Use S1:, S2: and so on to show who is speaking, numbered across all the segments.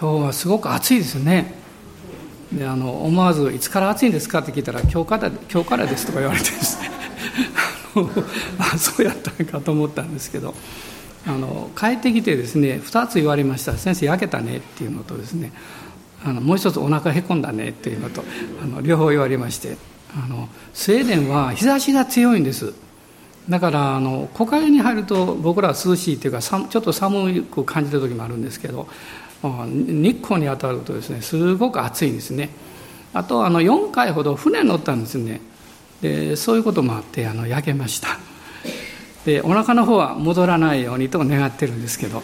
S1: 今日はすごく暑いですね。であの思わず「いつから暑いんですか?」って聞いたら今日から「今日からです」とか言われてですね。あそうやったんかと思ったんですけど。あの帰ってきてですね2つ言われました「先生焼けたね」っていうのとですね。あのもう一つ「お腹へこんだね」っていうのとあの両方言われまして。あのスウェーデンは日差しが強いんです。だからあの木陰に入ると僕らは涼しいというかちょっと寒く感じる時もあるんですけど日光に当たるとですねすごく暑いんですね。あとあの4回ほど船に乗ったんですね。でそういうこともあってあの焼けました。でお腹の方は戻らないようにと願ってるんですけど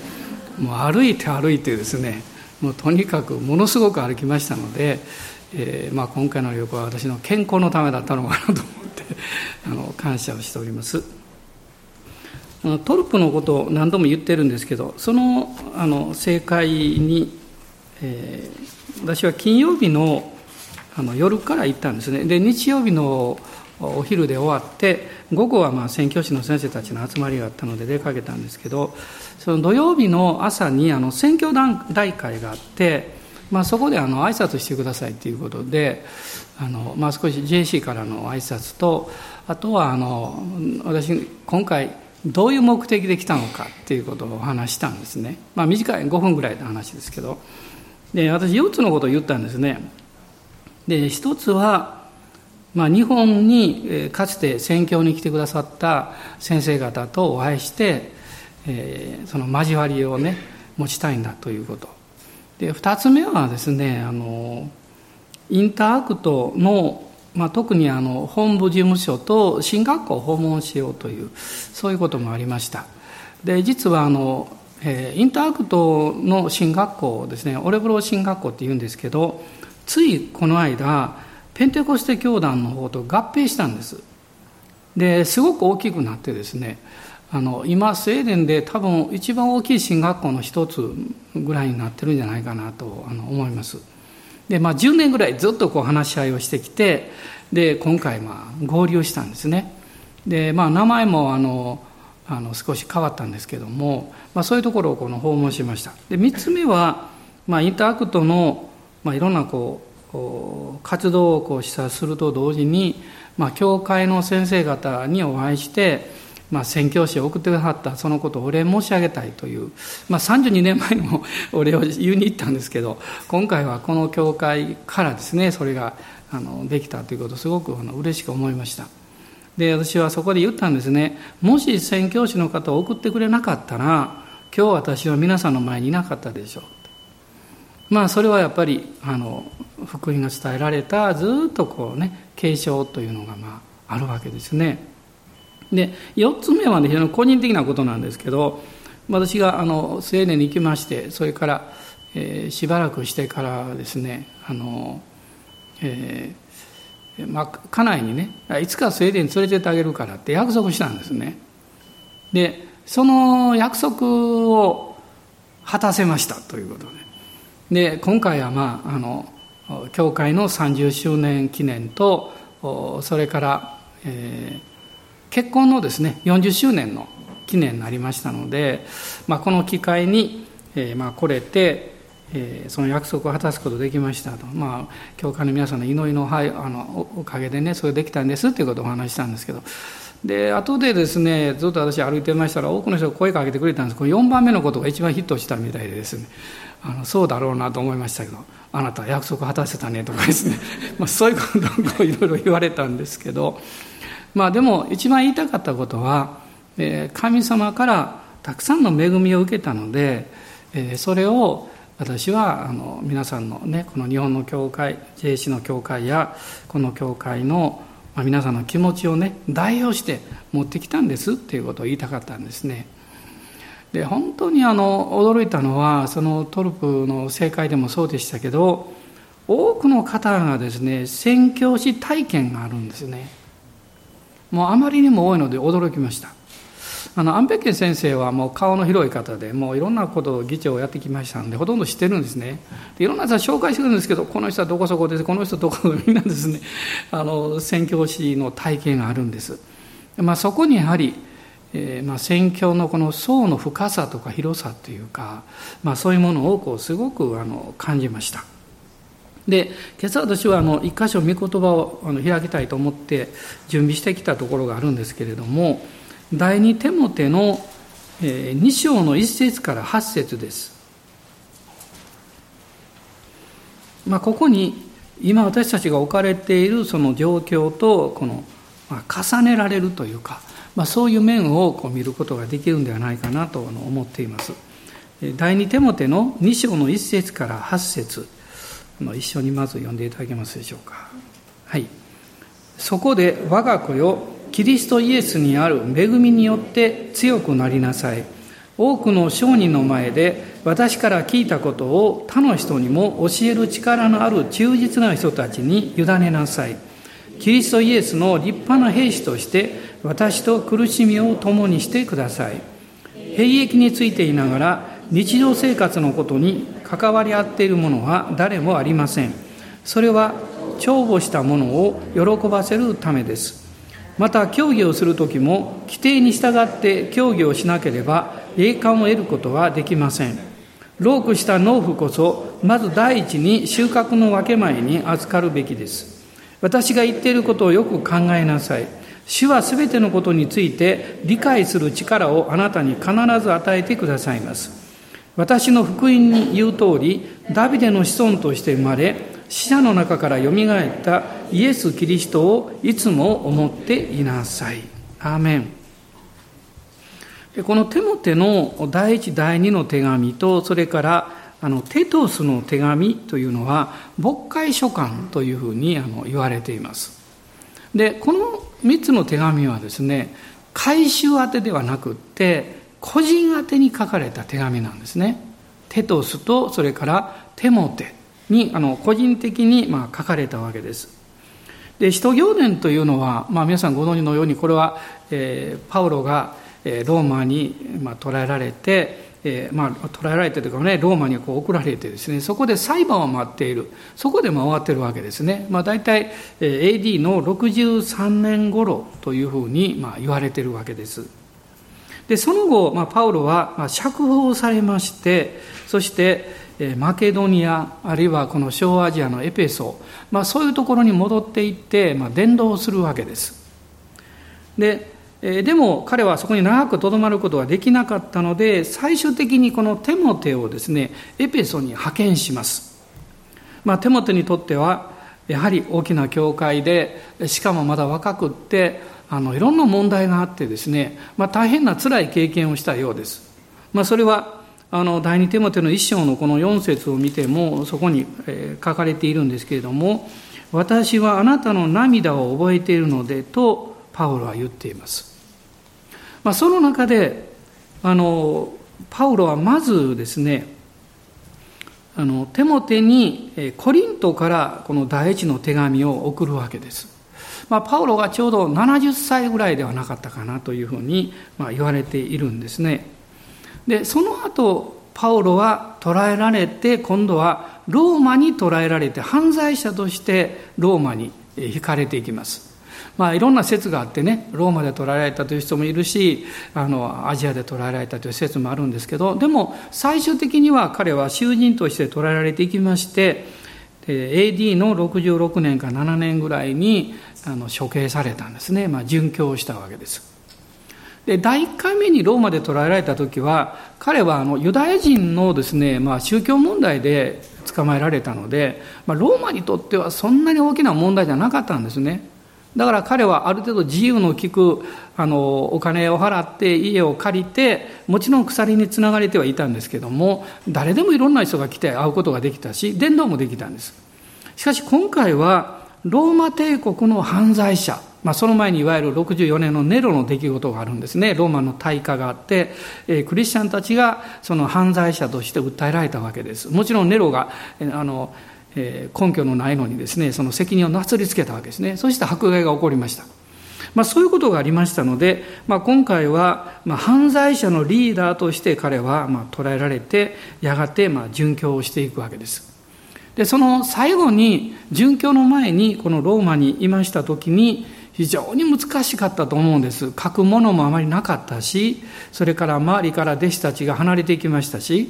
S1: もう歩いて歩いてですねもうとにかくものすごく歩きましたので、えーまあ、今回の旅行は私の健康のためだったのかなと思ってあの感謝をしております。トルプのことを何度も言ってるんですけどそのあの正解に、えー、私は金曜日のあの夜から行ったんですね。で日曜日のお昼で終わって午後はまあ宣教師の先生たちの集まりがあったので出かけたんですけどその土曜日の朝にあの宣教大会があって、まあ、そこであの挨拶してくださいということであの、まあ、少し JC からの挨拶とあとはあの私今回どういう目的で来たのかっていうことをお話したんですね、まあ、短い5分ぐらいの話ですけど。で私4つのことを言ったんですね。で1つはまあ、日本にかつて宣教に来てくださった先生方とお会いして、えー、その交わりをね持ちたいんだということ。で2つ目はですねあのインターアクトの、まあ、特にあの本部事務所と神学校を訪問しようというそういうこともありました。で実はあの、えー、インターアクトの神学校ですねオレブロ神学校っていうんですけどついこの間ペンテコステ教団の方と合併したんです。ですごく大きくなってですねあの今スウェーデンで多分一番大きい神学校の一つぐらいになってるんじゃないかなとあの思います。でまあ10年ぐらいずっとこう話し合いをしてきてで今回まあ合流したんですね。でまあ名前もあのあの少し変わったんですけども、まあ、そういうところをこの訪問しました。で3つ目は、まあ、インターアクトの、まあ、いろんなこう活動をこう視察すると同時に、まあ、教会の先生方にお会いして、まあ、宣教師を送ってくださったそのことをお礼申し上げたいという、まあ、32年前にも お礼を言いに行ったんですけど今回はこの教会からですねそれがあのできたということをすごくあの嬉しく思いましたで私はそこで言ったんですねもし宣教師の方を送ってくれなかったら今日私は皆さんの前にいなかったでしょうまあそれはやっぱりあの福音が伝えられたずっとこうね継承というのがまああるわけですね。で4つ目はね非常に個人的なことなんですけど私があのスウェーデンに行きましてそれから、えー、しばらくしてからですねあの、えーまあ、家内にねいつかスウェーデンに連れてってあげるからって約束したんですね。でその約束を果たせましたということでで今回はまああの教会の30周年記念とそれから、えー、結婚のですね40周年の記念になりましたので、まあ、この機会に、えー、まあ来れて、えー、その約束を果たすことができましたと、まあ、教会の皆さんの祈りのあのおかげでねそれできたんですっていうことをお話したんですけど。で後でですねずっと私歩いてましたら多くの人が声かけてくれたんです。この4番目のことが一番ヒットしたみたいでですね。あのそうだろうなと思いましたけど。あなた約束果たせたねとかですね、まあ、そういうことをいろいろ言われたんですけど。まあでも一番言いたかったことは、えー、神様からたくさんの恵みを受けたので、えー、それを私はあの皆さんのねこの日本の教会 JC の教会やこの教会の、まあ、皆さんの気持ちをね代表して持ってきたんですっていうことを言いたかったんですね。で本当にあの驚いたのはそのトルプの正解でもそうでしたけど多くの方がですね宣教師体験があるんですねもうあまりにも多いので驚きました。あのアンペッケン先生はもう顔の広い方でもういろんなことを議長をやってきましたんでほとんど知ってるんですね。でいろんな人紹介してるんですけどこの人はどこそこです。この人どこそこみんなですね。あの宣教師の体験があるんです、まあ、そこにやはりえー、まあ、宣教のこの層の深さとか広さというか、まあ、そういうものをこうすごくあの感じました。で今朝私はあの一箇所御言葉をあの開きたいと思って準備してきたところがあるんですけれども第二手モテの2章の1節から8節です、まあ、ここに今私たちが置かれているその状況とこの、まあ、重ねられるというか、まあ、そういう面をこう見ることができるんではないかなと思っています。第二手モテの2章の1節から8節。一緒にまず読んでいただけますでしょうか。はい。そこで我が子よキリストイエスにある恵みによって強くなりなさい。多くの商人の前で私から聞いたことを他の人にも教える力のある忠実な人たちに委ねなさい。キリストイエスの立派な兵士として私と苦しみを共にしてください。兵役についていながら日常生活のことに関わり合っている者は誰もありません。それは重宝したものを喜ばせるためです。また競技をする時も規定に従って競技をしなければ栄冠を得ることはできません。ロークした農夫こそまず第一に収穫の分け前に預かるべきです。私が言っていることをよく考えなさい。主はすべてのことについて理解する力をあなたに必ず与えてくださいます。私の福音に言う通りダビデの子孫として生まれ死者の中からよみがえったイエス・キリストをいつも思っていなさい。アーメン。このテモテの第一第二の手紙とそれからあのテトスの手紙というのは牧会書簡というふうにあの言われています。でこの3つの手紙はですね回収宛てではなくって個人宛に書かれた手紙なんですね。テトスとそれからテモテにあの個人的にまあ書かれたわけです。で使徒行伝というのは、まあ、皆さんご存知のようにこれは、えー、パウロがローマに、まあ、捕らえられて、えー、まあ、捕らえられてというかねローマにこう送られてですねそこで裁判を待っているそこで回ってるわけですね、まあ、大体、えー、AD の63年頃というふうに、まあ、言われてるわけですでその後、まあ、パウロは、まあ、釈放されましてそしてえマケドニアあるいはこの小アジアのエペソ、まあ、そういうところに戻っていって、まあ、伝道するわけです。でえでも彼はそこに長くとどまることができなかったので最終的にこのテモテをですねエペソに派遣します、まあ、テモテにとってはやはり大きな教会でしかもまだ若くってあのいろんな問題があってですね、まあ、大変な辛い経験をしたようです、まあ、それはあの第二手モテの一章のこの4節を見てもそこに、え書かれているんですけれども「私はあなたの涙を覚えているので」とパウロは言っています。まあ、その中であのパウロはまずですねあのテモテにコリントからこの第一の手紙を送るわけです。まあ、パウロがちょうど70歳ぐらいではなかったかなというふうに、まあ、言われているんですね。でその後パウロは捕らえられて今度はローマに捕らえられて犯罪者としてローマに引かれていきますまあいろんな説があってねローマで捕らえられたという人もいるしあのアジアで捕らえられたという説もあるんですけどでも最終的には彼は囚人として捕らえられていきまして AD の66年か7年ぐらいにあの処刑されたんですね、まあ、殉教したわけです。で第1回目にローマで捕らえられた時は彼はあのユダヤ人のですね、まあ、宗教問題で捕まえられたので、まあ、ローマにとってはそんなに大きな問題じゃなかったんですね。だから彼はある程度自由の利くあのお金を払って家を借りてもちろん鎖につながれてはいたんですけども誰でもいろんな人が来て会うことができたし伝道もできたんです。しかし今回はローマ帝国の犯罪者。まあ、その前にいわゆる64年のネロの出来事があるんですね。ローマの大火があって、えー、クリスチャンたちがその犯罪者として訴えられたわけです。もちろんネロがあの、えー、根拠のないのにですねその責任をなすりつけたわけですね。そして迫害が起こりました。まあ、そういうことがありましたので、まあ、今回は、まあ、犯罪者のリーダーとして彼は、まあ、捉えられてやがて、まあ、殉教をしていくわけです。でその最後に殉教の前にこのローマにいました時に非常に難しかったと思うんです。書くものもあまりなかったしそれから周りから弟子たちが離れていきましたし、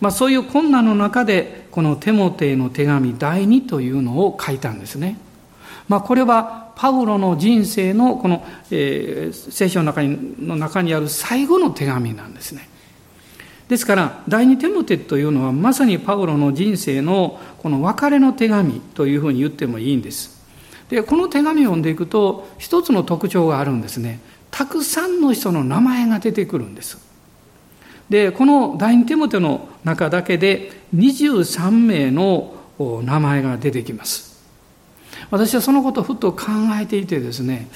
S1: まあ、そういう困難の中でこのテモテへの手紙第2というのを書いたんですね、まあ、これはパウロの人生のこの、えー、聖書の中にの中にある最後の手紙なんですね。ですから第二テモテというのはまさにパウロの人生のこの別れの手紙というふうに言ってもいいんです。でこの手紙を読んでいくと一つの特徴があるんですね。たくさんの人の名前が出てくるんです。でこの第二テモテの中だけで23名の名前が出てきます。私はそのことをふっと考えていてですね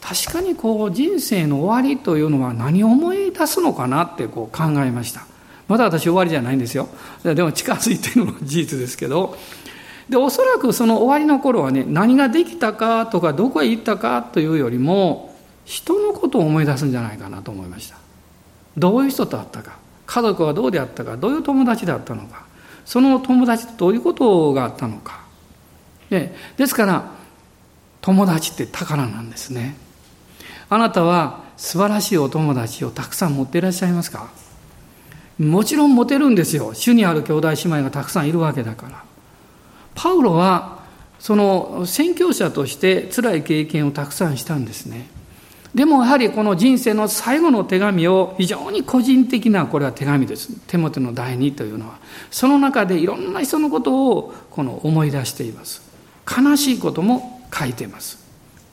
S1: 確かにこう人生の終わりというのは何を思い出すのかなってこう考えました。まだ私終わりじゃないんですよ。でも近づいてるのも事実ですけど。でおそらくその終わりの頃はね何ができたかとかどこへ行ったかというよりも人のことを思い出すんじゃないかなと思いました。どういう人と会ったか。家族はどうであったか。どういう友達であったのか。その友達とどういうことがあったのか。でですから友達って宝なんですね。あなたは素晴らしいお友達をたくさん持っていらっしゃいますか。もちろん持てるんですよ。主にある兄弟姉妹がたくさんいるわけだから。パウロはその宣教者として辛い経験をたくさんしたんですね。でもやはりこの人生の最後の手紙を非常に個人的なこれは手紙です。手元の第二というのは。その中でいろんな人のことをこの思い出しています。悲しいことも書いています、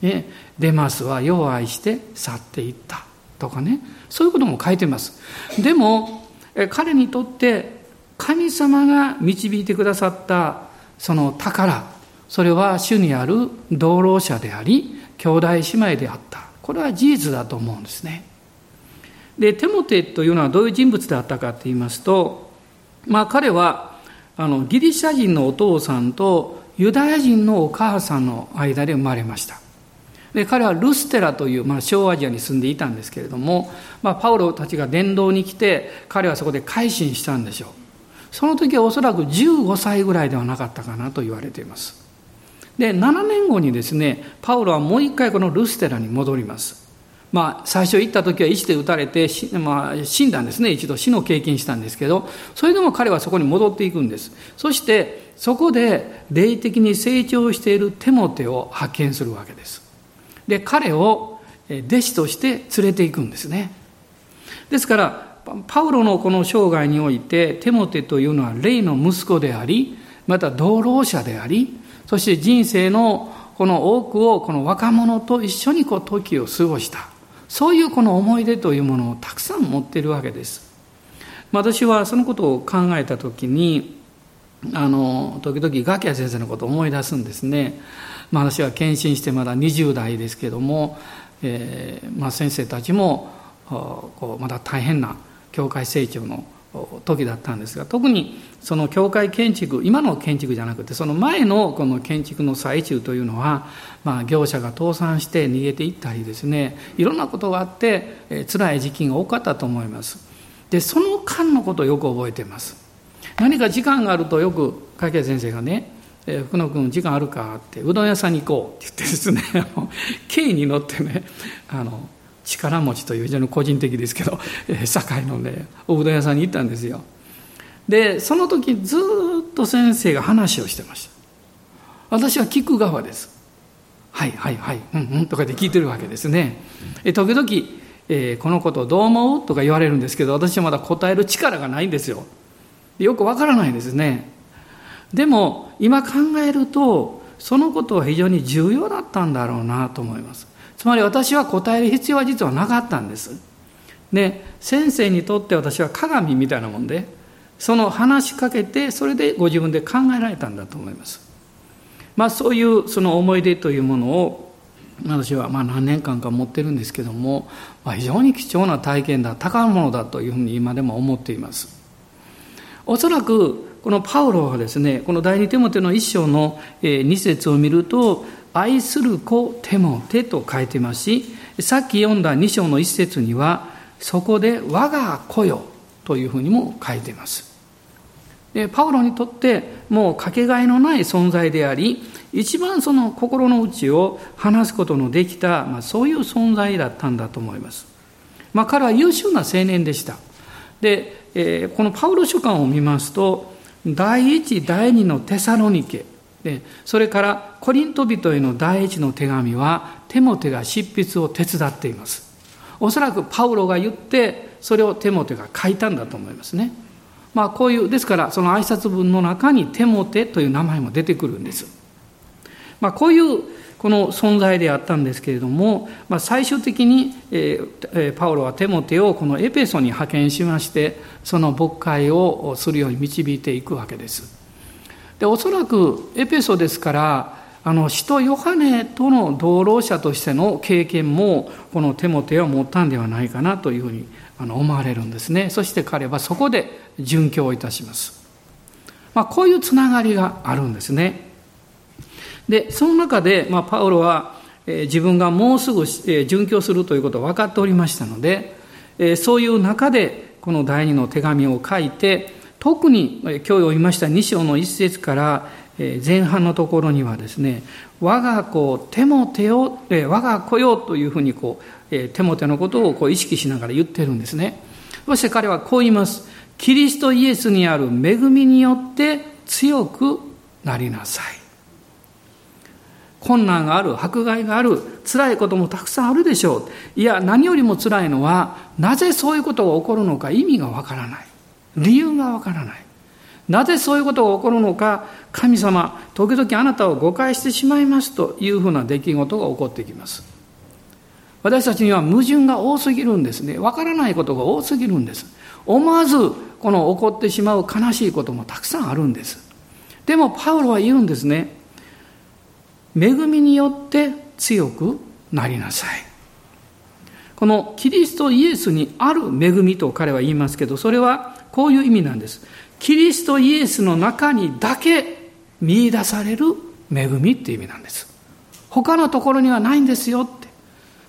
S1: ね、デマスは世を愛して去っていったとかね。そういうことも書いてます。でも彼にとって神様が導いてくださったその宝それは主にある同労者であり兄弟姉妹であった。これは事実だと思うんですね。でテモテというのはどういう人物であったかと言いますとまあ彼はあのギリシャ人のお父さんとユダヤ人のお母さんの間で生まれました。で彼はルステラという、まあ、小アジアに住んでいたんですけれども、まあ、パウロたちが伝道に来て彼はそこで改心したんでしょう。その時はおそらく15歳ぐらいではなかったかなと言われています。で7年後にですねパウロはもう一回このルステラに戻ります。まあ、最初行った時は石で撃たれて、まあ、死んだんですね。一度死の経験したんですけどそれでも彼はそこに戻っていくんです。そしてそこで霊的に成長しているテモテを発見するわけです。で彼を弟子として連れていくんですね。ですからパウロのこの生涯においてテモテというのは霊の息子でありまた同労者でありそして人生のこの多くをこの若者と一緒にこう時を過ごした。そういうこの思い出というものをたくさん持っているわけです。私はそのことを考えた時にあの時々ガキヤ先生のことを思い出すんですね。まあ、私は献身してまだ20代ですけども、えーまあ、先生たちもこうまだ大変な教会成長の時だったんですが特にその教会建築今の建築じゃなくてその前のこの建築の最中というのは、まあ、業者が倒産して逃げていったりですねいろんなことがあって、えー、辛い時期が多かったと思います。でその間のことをよく覚えています。何か時間があるとよく加計先生がねえー、福野君時間あるかってうどん屋さんに行こうって言ってですね 軽に乗ってねあの力持ちという非常に個人的ですけど、えー、堺のねおうどん屋さんに行ったんですよ。でその時ずっと先生が話をしてました。私は聞く側です。はいはいはいうんうんとかで聞いてるわけですね。え時々、えー、このことどう思う？とか言われるんですけど私はまだ答える力がないんですよ。よくわからないですね。でも今考えるとそのことは非常に重要だったんだろうなと思います。つまり私は答える必要は実はなかったんです。で先生にとって私は鏡みたいなもんでその話しかけてそれでご自分で考えられたんだと思います。まあそういうその思い出というものを私はまあ何年間か持ってるんですけども、まあ、非常に貴重な体験だ高いものだというふうに今でも思っています。おそらくこのパウロはですね、この第二テモテの一章の二節を見ると、愛する子テモテと書いてますし、さっき読んだ二章の一節には、そこで我が子よというふうにも書いています。パウロにとってもうかけがえのない存在であり一番その心の内を話すことのできた、まあ、そういう存在だったんだと思います、まあ、彼は優秀な青年でしたで、えー、このパウロ書簡を見ますと第一第二のテサロニケ。でそれからコリント人への第一の手紙はテモテが執筆を手伝っています。おそらくパウロが言ってそれをテモテが書いたんだと思いますね。まあこういうですからその挨拶文の中にテモテという名前も出てくるんです。まあこういうこの存在であったんですけれども、まあ、最終的に、えー、パウロはテモテをこのエペソに派遣しましてその牧会をするように導いていくわけです。でおそらくエペソですからあの使徒ヨハネとの同労者としての経験もこのテモテは持ったんではないかなというふうにあの思われるんですね。そして彼はそこで殉教いたします、まあ、こういうつながりがあるんですね。でその中で、まあ、パウロは、えー、自分がもうすぐ、えー、殉教するということを分かっておりましたので、えー、そういう中でこの第二の手紙を書いて特に今日読みました2章の一節から前半のところにはですね我が子テモテを我が子よというふうにこうテモテのことをこう意識しながら言ってるんですね。そして彼はこう言います。キリストイエスにある恵みによって強くなりなさい。困難がある迫害がある辛いこともたくさんあるでしょう。いや何よりも辛いのはなぜそういうことが起こるのか意味がわからない。理由がわからない。なぜそういうことが起こるのか神様時々あなたを誤解してしまいますというふうな出来事が起こってきます。私たちには矛盾が多すぎるんですね。わからないことが多すぎるんです。思わずこの起こってしまう悲しいこともたくさんあるんです。でもパウロは言うんですね。恵みによって強くなりなさい。このキリストイエスにある恵みと彼は言いますけどそれはこういう意味なんです。キリストイエスの中にだけ見出される恵みっていう意味なんです。他のところにはないんですよって。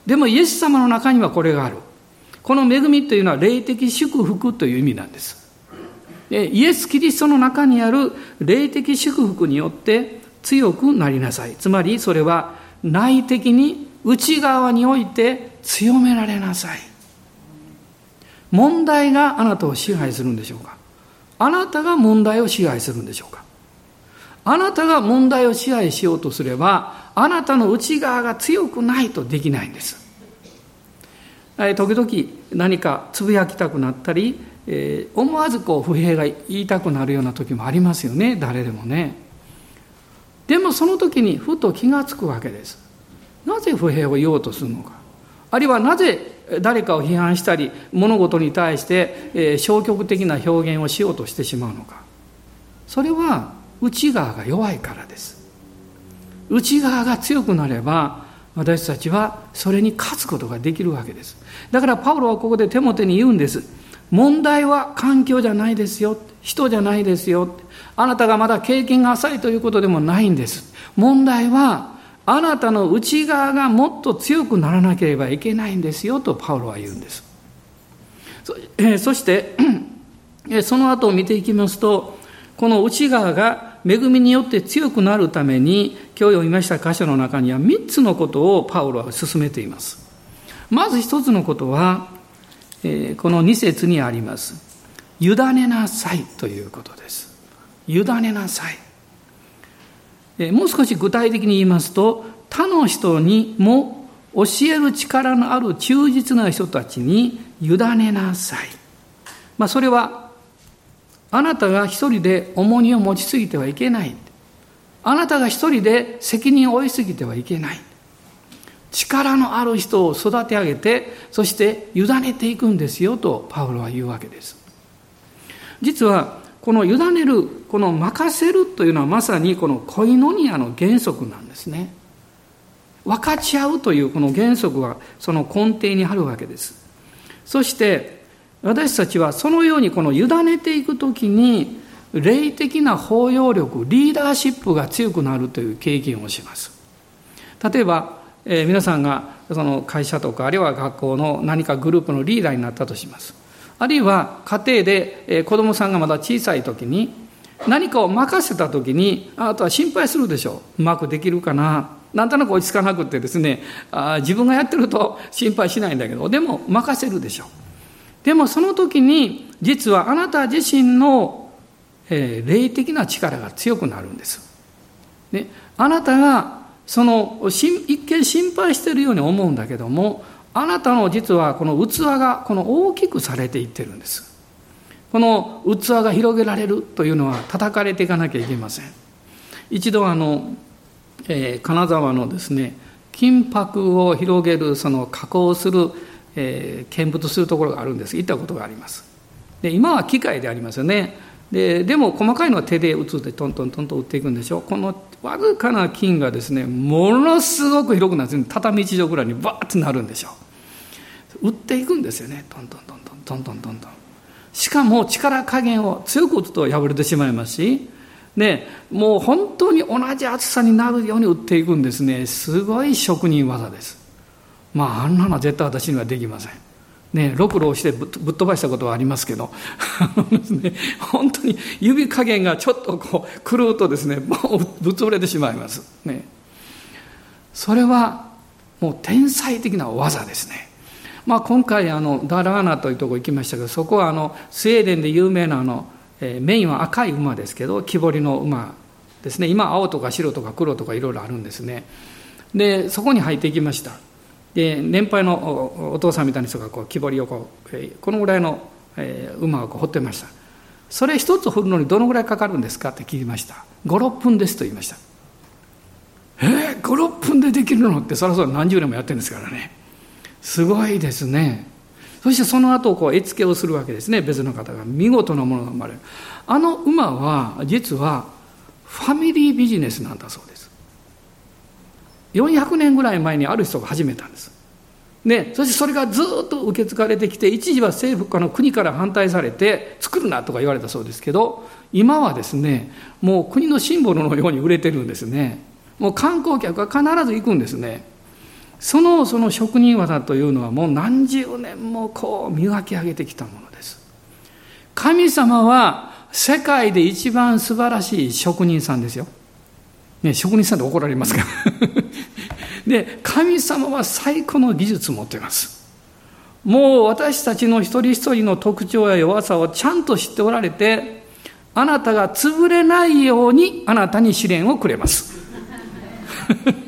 S1: でもイエス様の中にはこれがある。この恵みというのは霊的祝福という意味なんです。イエス・キリストの中にある霊的祝福によって強くなりなさい。つまりそれは内的に内側において強められなさい。問題があなたを支配するんでしょうか？あなたが問題を支配するんでしょうか？あなたが問題を支配しようとすればあなたの内側が強くないとできないんです。時々何かつぶやきたくなったり、えー、思わずこう不平が言いたくなるような時もありますよね。誰でもね。でもその時にふと気がつくわけです。なぜ不平を言おうとするのか。あるいはなぜ誰かを批判したり物事に対して消極的な表現をしようとしてしまうのか。それは内側が弱いからです。内側が強くなれば私たちはそれに勝つことができるわけです。だからパウロはここで手元に言うんです。問題は環境じゃないですよ。人じゃないですよ。あなたがまだ経験が浅いということでもないんです。問題はあなたの内側がもっと強くならなければいけないんですよとパウロは言うんです。そ,、えそして その後を見ていきますとこの内側が恵みによって強くなるために今日読みました箇所の中には3つのことをパウロは進めています。まず一つのことは、えこの2節にあります。委ねなさいということです。委ねなさい。もう少し具体的に言いますと他の人にも教える力のある忠実な人たちに委ねなさい、まあ、それはあなたが一人で重荷を持ちすぎてはいけない。あなたが一人で責任を負いすぎてはいけない。力のある人を育て上げてそして委ねていくんですよとパウロは言うわけです。実はこの委ねるこの任せるというのはまさにこのコイノニアの原則なんですね。分かち合うというこの原則がその根底にあるわけです。そして私たちはそのようにこの委ねていくときに霊的な包容力リーダーシップが強くなるという経験をします。例えば、えー、皆さんがその会社とかあるいは学校の何かグループのリーダーになったとします。あるいは家庭で子供さんがまだ小さい時に何かを任せた時にあとは心配するでしょう。うまくできるかな。なんとなく落ち着かなくってですねあ自分がやってると心配しないんだけどでも任せるでしょう。でもその時に実はあなた自身の、えー、霊的な力が強くなるんです、ね、あなたがその一見心配してるように思うんだけどもあなたの実はこの器がこの大きくされていってるんです。この器が広げられるというのは叩かれていかなきゃいけません。一度あの、えー、金沢のですね金箔を広げるその加工する、えー、見物するところがあるんです。行ったことがあります。で今は機械でありますよね。ででも細かいのは手で打つってトントントンと打っていくんでしょこのわずかな金がですねものすごく広くなって畳一畳ぐらいにバーッとなるんでしょう。打っていくんですよね。どんどんどんどんどんどんどんどんしかも力加減を強く打つと破れてしまいますし。でもう本当に同じ厚さになるように打っていくんですね。すごい職人技です。まああんなのは絶対私にはできません。ね、ろくろをしてぶっ飛ばしたことはありますけど、ね、本当に指加減がちょっとこう狂うとですねもうぶっ潰れてしまいます、ね、それはもう天才的な技ですね。まあ、今回あのダラーナというとこ行きましたけどそこはあのスウェーデンで有名なあの、えー、メインは赤い馬ですけど木彫りの馬ですね。今青とか白とか黒とかいろいろあるんですね。でそこに入っていきました。で年配のお父さんみたいな人がこう木彫りをこう、えー、このぐらいの、えー、馬をこう彫ってました。それ一つ彫るのにどのぐらいかかるんですかって聞きました。56分ですと言いました。えー、56分でできるのってそろそろ何十年もやってるんですからね。すごいですね。そしてその後こう絵付けをするわけですね。別の方が見事なものが生まれる。あの馬は実はファミリービジネスなんだそうです。400年ぐらい前にある人が始めたんです。でそしてそれがずっと受け継がれてきて一時は政府かの国から反対されて作るなとか言われたそうですけど今はですねもう国のシンボルのように売れてるんですね。もう観光客が必ず行くんですね。そのその職人技というのはもう何十年もこう磨き上げてきたものです。神様は世界で一番素晴らしい職人さんですよ、ね、職人さんで怒られますから。で神様は最高の技術を持っています。もう私たちの一人一人の特徴や弱さをちゃんと知っておられてあなたが潰れないようにあなたに試練をくれます。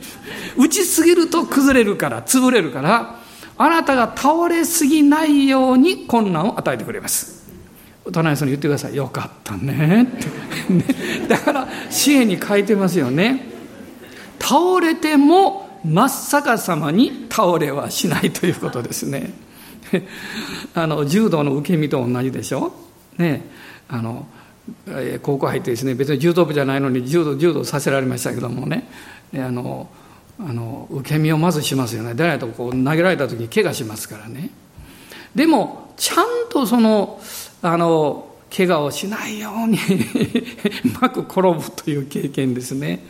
S1: 打ちすぎると崩れるから潰れるからあなたが倒れすぎないように困難を与えてくれます。隣さんに言ってください。よかったね。っ てだから支援に書いてますよね。倒れても真っ逆さまに倒れはしないということですね。あの柔道の受け身と同じでしょ？ね。あの高校入ってですね別に柔道部じゃないのに柔道柔道させられましたけどもね。あのあの受け身をまずしますよね。でないとこう投げられた時に怪我しますからね。でもちゃんとそのあの怪我をしないように うまく転ぶという経験ですね、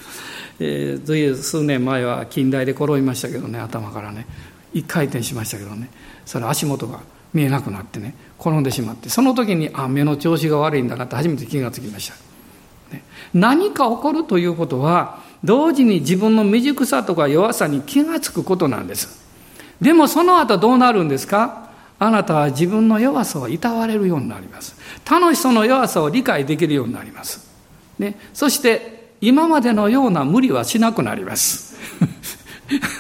S1: えー、数年前は近代で転びましたけどね頭からね。一回転しましたけどね。それ足元が見えなくなってね転んでしまって。その時にあ目の調子が悪いんだなって初めて気がつきました、ね、何か起こるということは同時に自分の未熟さとか弱さに気がつくことなんです。でもその後どうなるんですか？あなたは自分の弱さをいたわれるようになります。他の人の弱さを理解できるようになります、ね、そして今までのような無理はしなくなります。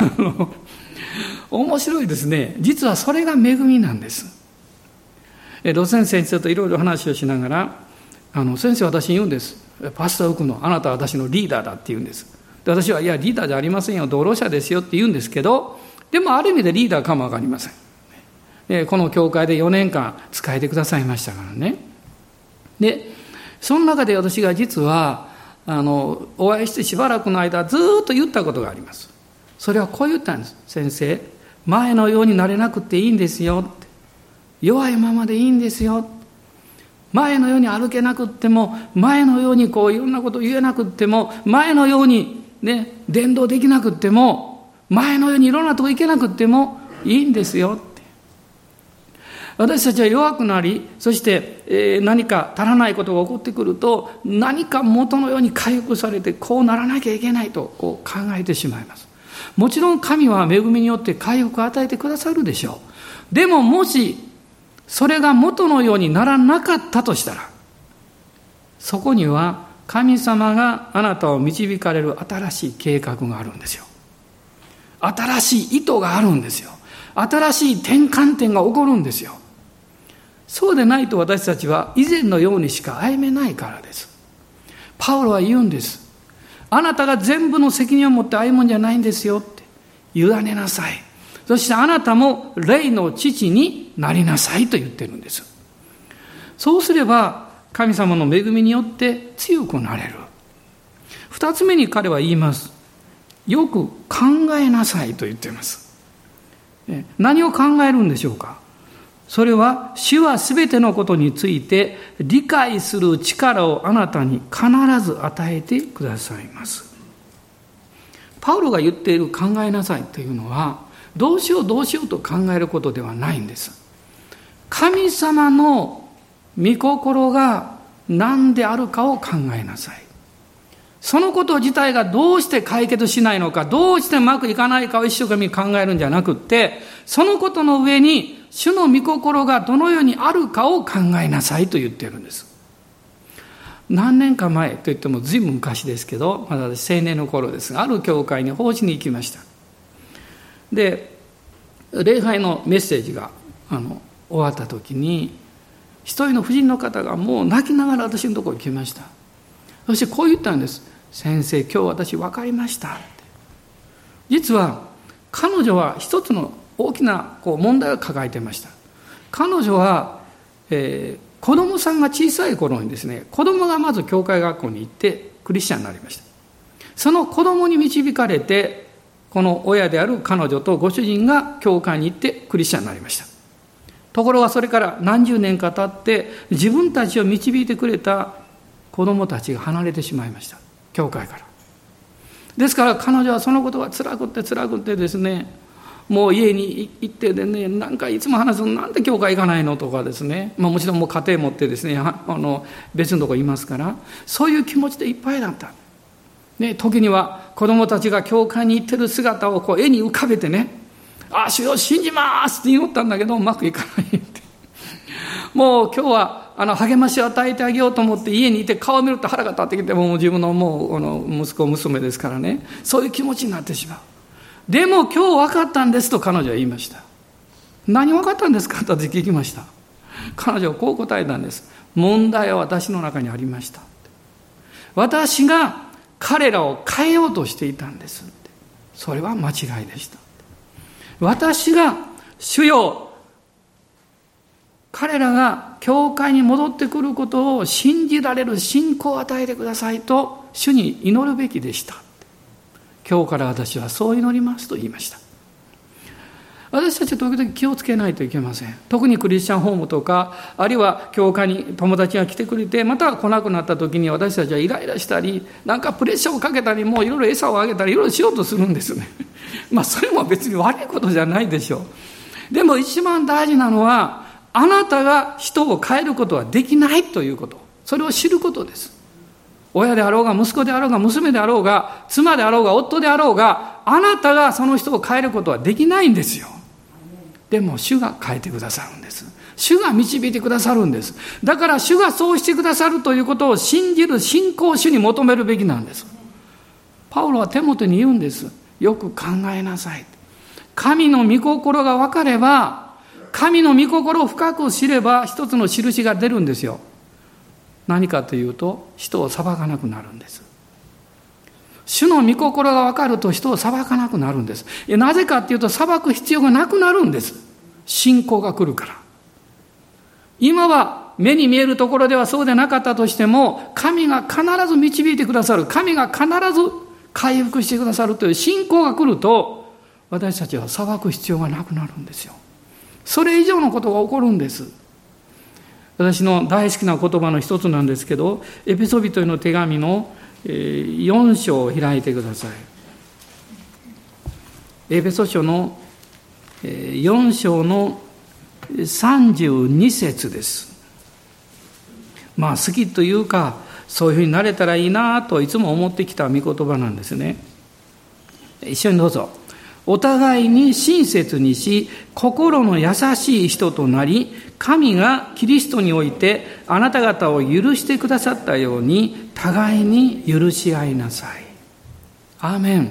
S1: 面白いですね。実はそれが恵みなんです。え路線先生といろいろ話をしながらあの先生私に言うんです。パスタを浮くのあなたは私のリーダーだって言うんです。で私はいやリーダーじゃありませんよ。道路者ですよって言うんですけどでもある意味でリーダーかも分かりません。でこの教会で4年間使えてくださいましたからね。でその中で私が実はあのお会いしてしばらくの間ずっと言ったことがあります。それはこう言ったんです。先生前のようになれなくていいんですよ弱いままでいいんですよ前のように歩けなくっても前のようにこういろんなこと言えなくっても前のようにね、伝道できなくっても、前のようにいろんなとこ行けなくってもいいんですよって。私たちは弱くなり、そして、え何か足らないことが起こってくると、何か元のように回復されて、こうならなきゃいけないとこう考えてしまいます。もちろん神は恵みによって回復を与えてくださるでしょう。でももし、それが元のようにならなかったとしたら、そこには神様があなたを導かれる新しい計画があるんですよ。新しい意図があるんですよ。新しい転換点が起こるんですよ。そうでないと私たちは以前のようにしか歩めないからです。パウロは言うんです。あなたが全部の責任を持って歩むんじゃないんですよって。委ねなさい。そしてあなたも霊の父になりなさいと言ってるんです。そうすれば神様の恵みによって強くなれる。二つ目に彼は言います。よく考えなさいと言っています。何を考えるんでしょうか？それは主は全てのことについて理解する力をあなたに必ず与えてくださいます。パウロが言っている考えなさいというのはどうしようどうしようと考えることではないんです。神様の御心が何であるかを考えなさい。そのこと自体がどうして解決しないのか、どうしてうまくいかないかを一生懸命考えるんじゃなくって、そのことの上に主の御心がどのようにあるかを考えなさいと言ってるんです。何年か前といっても随分昔ですけど、まだ私青年の頃ですが、ある教会に奉仕に行きました。で、礼拝のメッセージがあの終わった時に、一人の婦人の方がもう泣きながら私のところに来ました。そしてこう言ったんです。先生、今日私分かりましたって。実は彼女は一つの大きなこう問題を抱えてました。彼女は、えー、子供さんが小さい頃にですね、子供がまず教会学校に行ってクリスチャンになりました。その子供に導かれて、この親である彼女とご主人が教会に行ってクリスチャンになりました。ところがそれから何十年か経って自分たちを導いてくれた子供たちが離れてしまいました。教会から。ですから彼女はそのことが辛くって辛くってですねもう家に行ってでねなんかいつも話すのなんで教会行かないのとかですね、まあ、もちろんもう家庭持ってですねあの別のとこいますからそういう気持ちでいっぱいだった、ね、時には子供たちが教会に行ってる姿をこう絵に浮かべてね「ああ主よ信じます!」って祈ったんだけどうまくいかないって。もう今日はあの励ましを与えてあげようと思って家にいて顔を見ると腹が立ってきてもう自分のもうあの息子娘ですからね。そういう気持ちになってしまうでも今日分かったんですと彼女は言いました何分かったんですか？と私聞きました。彼女はこう答えたんです問題は私の中にありました私が彼らを変えようとしていたんですそれは間違いでした私が主よ彼らが教会に戻ってくることを信じられる信仰を与えてくださいと主に祈るべきでした。今日から私はそう祈りますと言いました。私たちは時々気をつけないといけません。特にクリスチャンホームとか、あるいは教会に友達が来てくれて、また来なくなった時に私たちはイライラしたり、なんかプレッシャーをかけたり、もういろいろ餌をあげたり、いろいろしようとするんですね。まあそれも別に悪いことじゃないでしょう。でも一番大事なのは、あなたが人を変えることはできないということ。それを知ることです。親であろうが、息子であろうが、娘であろうが、妻であろうが、夫であろうが、あなたがその人を変えることはできないんですよ。でも、主が変えてくださるんです。主が導いてくださるんです。だから、主がそうしてくださるということを信じる信仰主に求めるべきなんです。パウロは手元に言うんです。よく考えなさい。神の御心が分かれば、神の御心を深く知れば一つの印が出るんですよ。何かというと、人を裁かなくなるんです。主の御心が分かると人を裁かなくなるんです。なぜかっていうと裁く必要がなくなるんです。信仰が来るから。今は目に見えるところではそうでなかったとしても、神が必ず導いてくださる。神が必ず回復してくださるという信仰が来ると、私たちは裁く必要がなくなるんですよ。それ以上のことが起こるんです。私の大好きな言葉の一つなんですけど、エペソビトへの手紙の4章を開いてください。エペソ書の4章の32節です。まあ好きというかそういうふうになれたらいいなといつも思ってきた御言葉なんですね。一緒にどうぞ。お互いに親切にし心の優しい人となり神がキリストにおいてあなた方を許してくださったように互いに許し合いなさい。アーメン。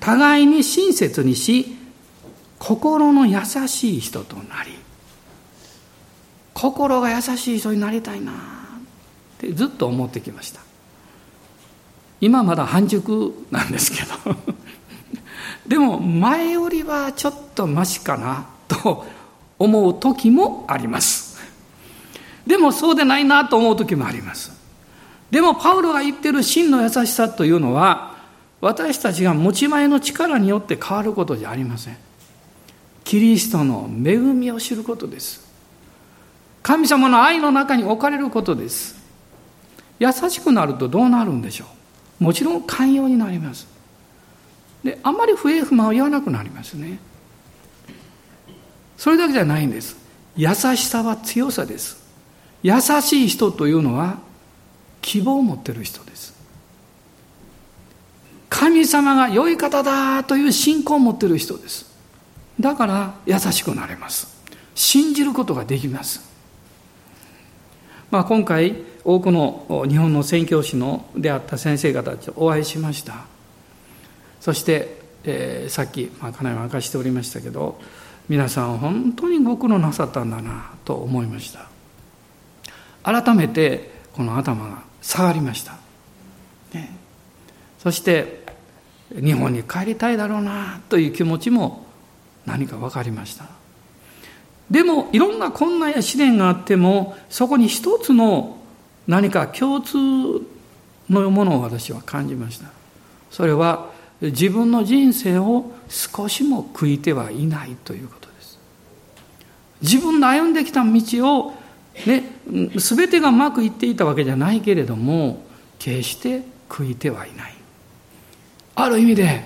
S1: 互いに親切にし心の優しい人となり。心が優しい人になりたいな。ってずっと思ってきました。今まだ半熟なんですけど。でも前よりはちょっとマシかなと思う時もあります。でもそうでないなと思う時もあります。でもパウロが言ってる真の優しさというのは私たちが持ち前の力によって変わることじゃありません。キリストの恵みを知ることです。神様の愛の中に置かれることです。優しくなるとどうなるんでしょう。もちろん寛容になります。であんまり不平不満を言わなくなりますね。それだけじゃないんです。優しさは強さです。優しい人というのは希望を持っている人です。神様が良い方だという信仰を持っている人です。だから優しくなれます。信じることができます。まあ、今回多くの日本の宣教師のであった先生方とお会いしました。そして、えー、さっき、まあ、かなり明かしておりましたけど皆さん本当にご苦労なさったんだなと思いました。改めてこの頭が下がりました、ね、そして日本に帰りたいだろうなという気持ちも何か分かりました。でもいろんな困難や試練があってもそこに一つの何か共通のものを私は感じました。それは自分の人生を少しも悔いてはいないということです。自分の歩んできた道をね全てがうまくいっていたわけじゃないけれども決して悔いてはいない。ある意味で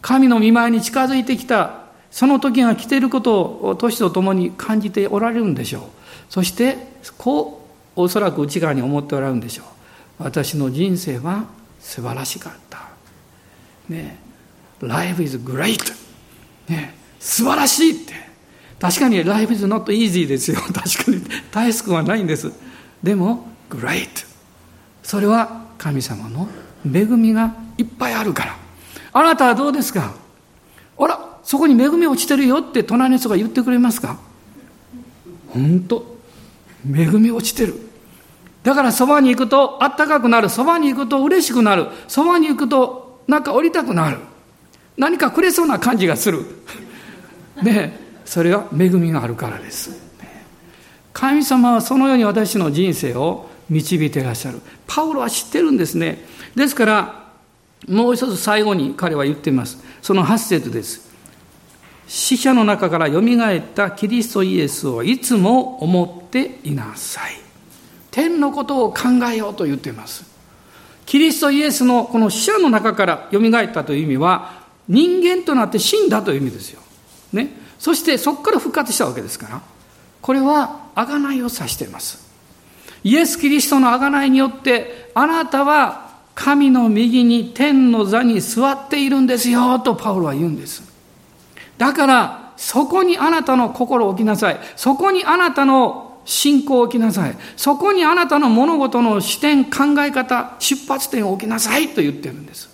S1: 神の見舞いに近づいてきたその時が来ていることを年とともに感じておられるんでしょう。そしてこうおそらく内側に思っておられるんでしょう。私の人生は素晴らしかった。ね Life is great ね素晴らしいって。確かに Life is not easy ですよ。確かに。大いくはないんです。でも Great それは神様の恵みがいっぱいあるから。あなたはどうですか？あらそこに恵み落ちてるよって隣の人が言ってくれますか？本当恵み落ちてる。だからそばに行くとあったかくなる。そばに行くと嬉しくなる。そばに行くとなんか降りたくなる。何かくれそうな感じがする。ねそれは恵みがあるからです。神様はそのように私の人生を導いていらっしゃる。パウロは知ってるんですね。ですからもう一つ最後に彼は言っています。その8節です。死者の中からよみがえったキリストイエスをいつも思っていなさい。天のことを考えようと言っています。キリストイエスのこの死者の中からよみがえったという意味は、人間となって死んだという意味ですよ。ね。そしてそこから復活したわけですから、これは贖いを指しています。イエス・キリストの贖いによって、あなたは神の右に天の座に座っているんですよとパウロは言うんです。だから、そこにあなたの心を置きなさい。そこにあなたの信仰を置きなさい。そこにあなたの物事の視点、考え方、出発点を置きなさいと言ってるんです。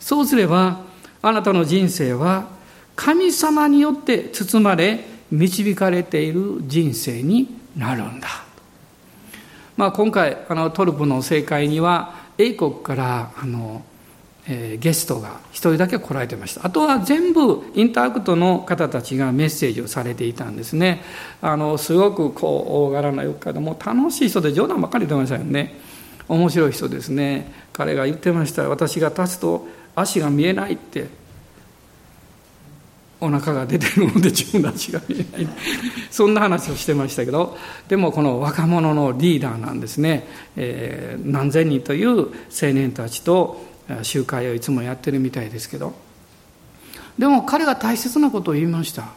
S1: そうすれば、あなたの人生は神様によって包まれ、導かれている人生になるんだ。まあ、今回あのトルプの正解には英国からあのえ、ゲストが1人だけ来られてました。あとは全部インタークトの方たちがメッセージをされていたんですね。あのすごくこう大柄なよかでも楽しい人で冗談ばっかり言ってましたよね。面白い人ですね。彼が言ってました。私が立つと足が見えないって。お腹が出てるので自分の足が見えない。そんな話をしてましたけど。でもこの若者のリーダーなんですね、えー、何千人という青年たちと集会をいつもやってるみたいですけど。でも彼が大切なことを言いました。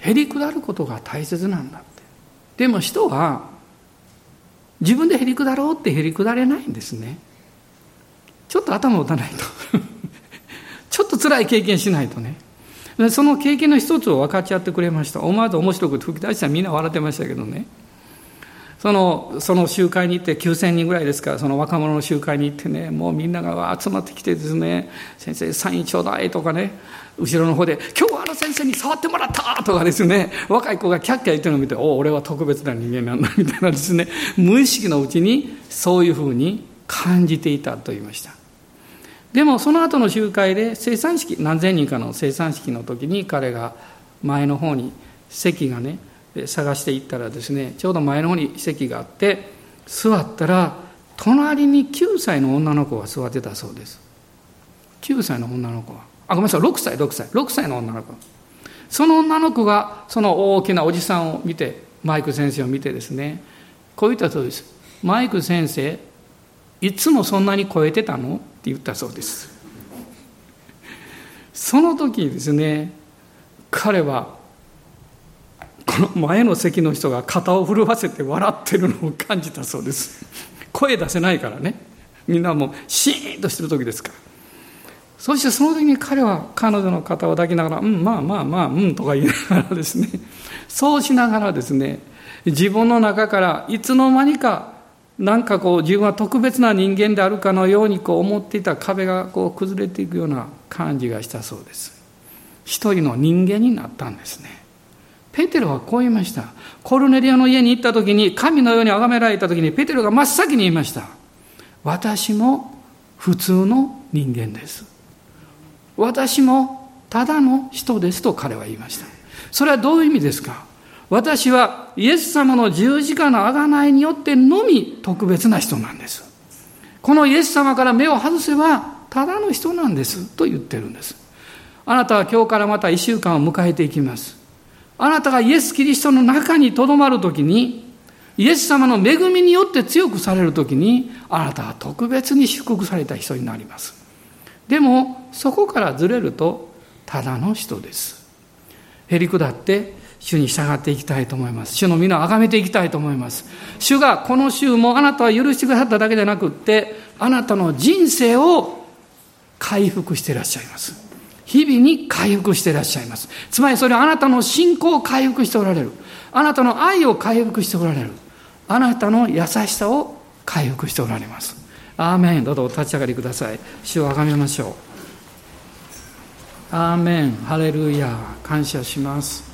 S1: へり下ることが大切なんだって。でも人は自分でへり下ろうってへり下れないんですね。ちょっと頭を打たないと。ちょっと辛い経験しないとね。その経験の一つを分かち合ってくれました。思わず面白くて吹き出した。らみんな笑ってましたけどね。そのその集会に行って9000人ぐらいですからその若者の集会に行ってねもうみんなが集まってきてですね「先生サインちょうだい」とかね後ろの方で「今日はあの先生に触ってもらった!」とかですね若い子がキャッキャ言ってるのを見て「お俺は特別な人間なんだ」みたいなですね無意識のうちにそういうふうに感じていたと言いましたでもその後の集会で生産式何千人かの生産式の時に彼が前の方に席がね探していったらですねちょうど前の方に席があって座ったら隣に9歳の女の子が座ってたそうです。9歳の女の子は。あごめんなさい。6歳6歳。6歳の女の子。その女の子がその大きなおじさんを見てマイク先生を見てですねこう言ったそうです。マイク先生いつもそんなに超えてたの？って言ったそうです。その時ですね彼はこの前の席の人が肩を震わせて笑ってるのを感じたそうです。声出せないからね。みんなもうシーンとしてる時ですから。そしてその時に彼は彼女の肩を抱きながら「うんまあまあまあうん」とか言いながらですね。そうしながらですね自分の中からいつの間にかなんかこう自分は特別な人間であるかのようにこう思っていた壁がこう崩れていくような感じがしたそうです。一人の人間になったんですね。ペテロはこう言いました。コルネリアの家に行った時に、神のように崇められた時に、ペテロが真っ先に言いました。私も普通の人間です。私もただの人ですと彼は言いました。それはどういう意味ですか？私はイエス様の十字架の贖いによってのみ特別な人なんです。このイエス様から目を外せば、ただの人なんですと言ってるんです。あなたは今日からまた一週間を迎えていきます。あなたがイエス・キリストの中にとどまるときに、イエス様の恵みによって強くされるときに、あなたは特別に祝福された人になります。でも、そこからずれると、ただの人です。へり下って、主に従っていきたいと思います。主の皆を崇めていきたいと思います。主がこの週もあなたは許してくださっただけでなくって、あなたの人生を回復していらっしゃいます。日々に回復していらっしゃいます。つまりそれはあなたの信仰を回復しておられる。あなたの愛を回復しておられる。あなたの優しさを回復しておられます。アーメン。どうぞお立ち上がりください。主をあがめましょう。アーメン。ハレルヤ。感謝します。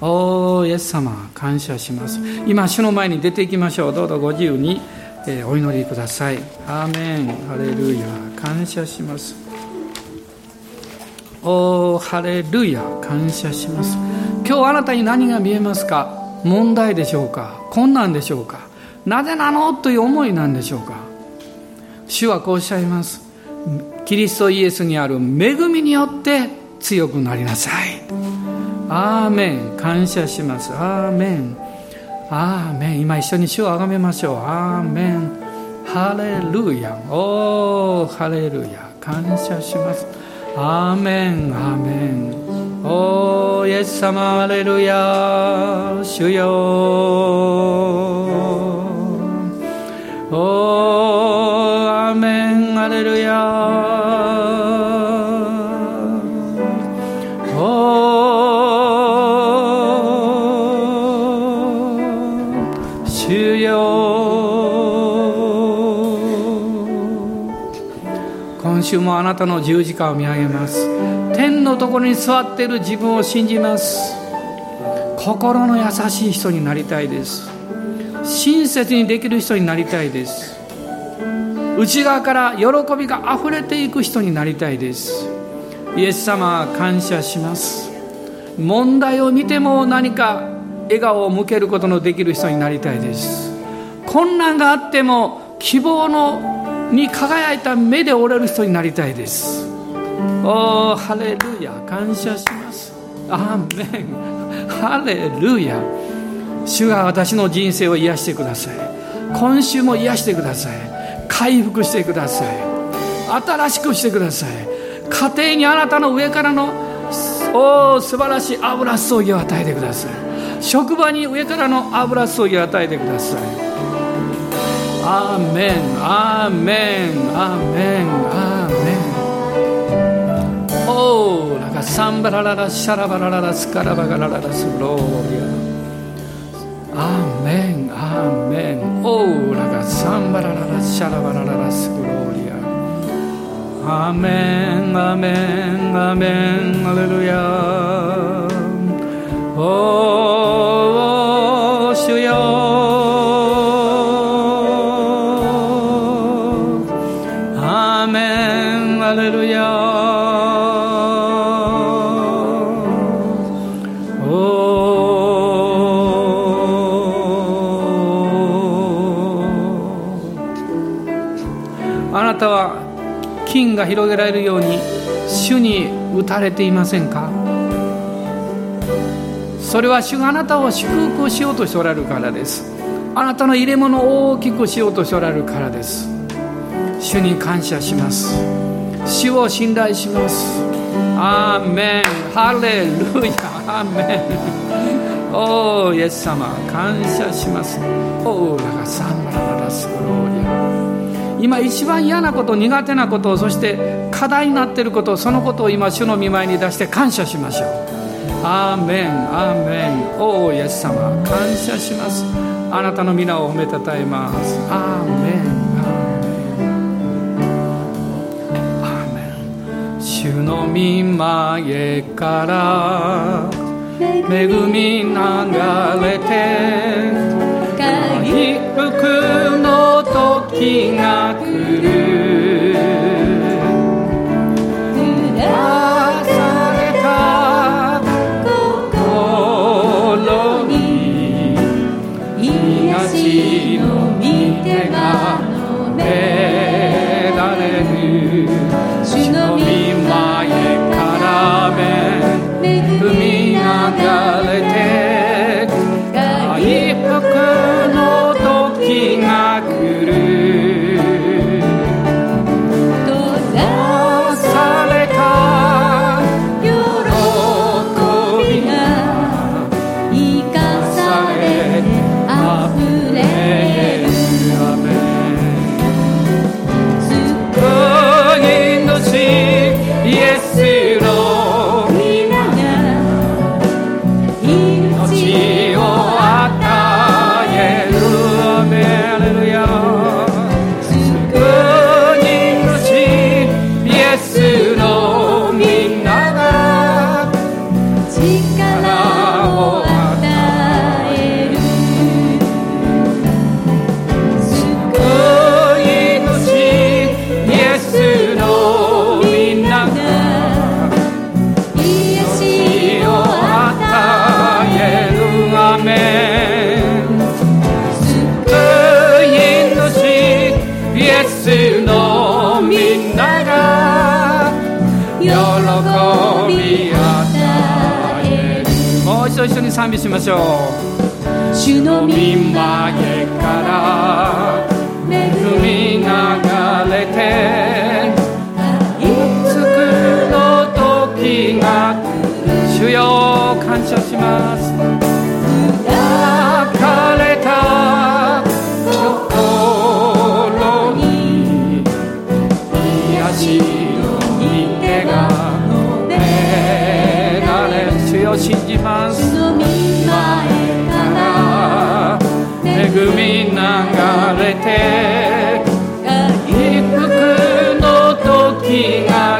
S1: おー、イエス様、感謝します。今、主の前に出ていきましょう。どうぞご自由に、えお祈りください。アーメン。ハレルヤ。感謝します。おハレルヤ。感謝します。今日あなたに何が見えますか？問題でしょうか？困難でしょうか？なぜなの？という思いなんでしょうか？主はこうおっしゃいます。キリストイエスにある恵みによって強くなりなさい。アーメン。感謝します。アーメン。アーメン。今一緒に主をあがめましょう。アーメン。ハレルヤ。おーハレルヤ。感謝します。アーメンアーメンおーイエス様アレルヤ主よおーアーメンアレルヤ週もあなたの十字架を見上げます。天のところに座っている自分を信じます。心の優しい人になりたいです。親切にできる人になりたいです。内側から喜びがあふれていく人になりたいです。イエス様感謝します。問題を見ても何か笑顔を向けることのできる人になりたいです。困難があっても希望のに輝いた目で折れる人になりたいです。おーハレルヤ感謝します。アーメンハレルヤ主が私の人生を癒してください。今週も癒してください。回復してください。新しくしてください。家庭にあなたの上からのおお素晴らしい油注ぎを与えてください。職場に上からの油注ぎを与えてください。アーメンアーメンアーメンアーメンおおなんかサンバラララシャラバラララスカラバガラララスローリアアーメンアーメンおおなんかサンバラララシャラバラララスローリアアーメンアーメンアーメンアレルヤ金が広げられるように主に打たれていませんか？それは主があなたを祝福しようとしておられるからです。あなたの入れ物を大きくしようとしておられるからです。主に感謝します。主を信頼します。アーメン。ハレルヤ。アーメン。おおイエス様。感謝します。おおラガサンバララスグローリア。今一番嫌なこと苦手なことそして課題になっていることそのことを今主の御前に出して感謝しましょう。アーメンアーメン。おおイエス様。感謝します。あなたの皆を褒めたたえます。アーメンアーメン。主の御前から恵み流れて時が来る。
S2: び
S1: 与える。もう一度一緒に賛美しましょう。
S2: 主の御
S1: 見前から恵み流れて救の時が主よ感謝しますみ流れて一服の時が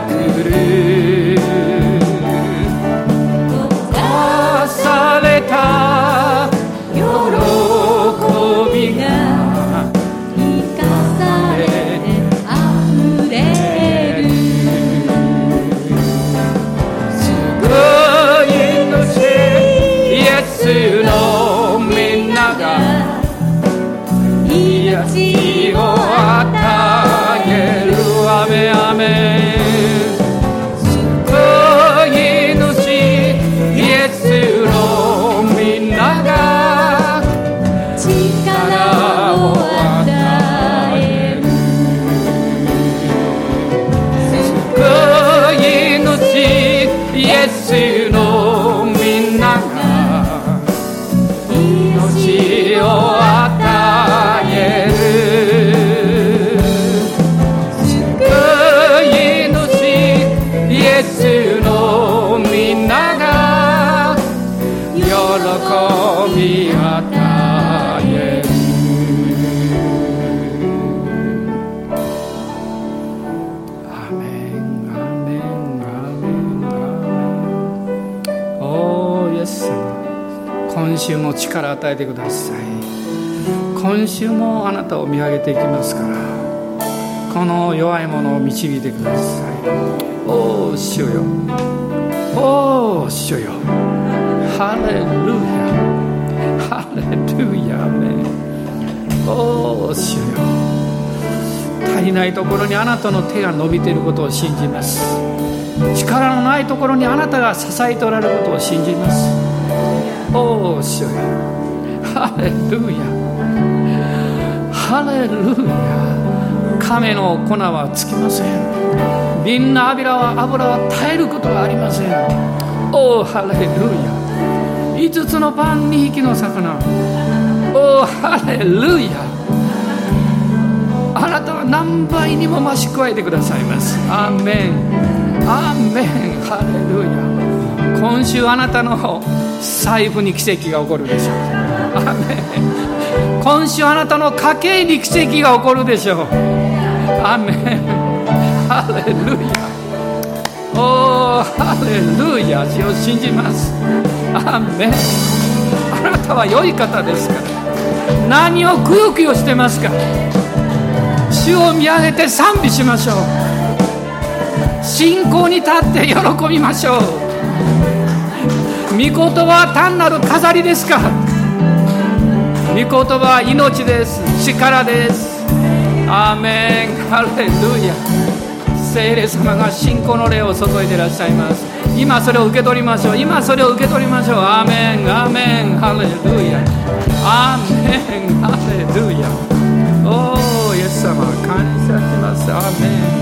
S1: えてください。今週もあなたを見上げていきますからこの弱い者を導いてください。おお主よ。おお主よ。ハレルヤ。ハレルヤ。メおお主よ。足りないところにあなたの手が伸びていることを信じます。力のないところにあなたが支えておられることを信じます。おお主よ。ハレルヤ。ハレルヤ亀の粉はつきません。瓶の油は油は絶えることがありません。おおハレルヤ。5つのパン2匹の魚。おおハレルヤ。あなたは何倍にも増し加えてくださいます。アーメン。アーメン。ハレルヤ。今週あなたの財布に奇跡が起こるでしょう。今週あなたの家計に奇跡が起こるでしょう。アメン。ハレルヤ。おーハレルヤ。主を信じます。アメン。あなたは良い方ですから。何をくよくよしてますか。主を見上げて賛美しましょう。信仰に立って喜びましょう。御言葉は単なる飾りですか。御言葉は命です。力です。アーメン。ハレルヤ。聖霊様が信仰の霊を注いでいらっしゃいます。今それを受け取りましょう。今それを受け取りましょう。アーメン。アーメン。ハレルヤ。アーメン。ハレルヤ。おおイエス様感謝します。アーメン。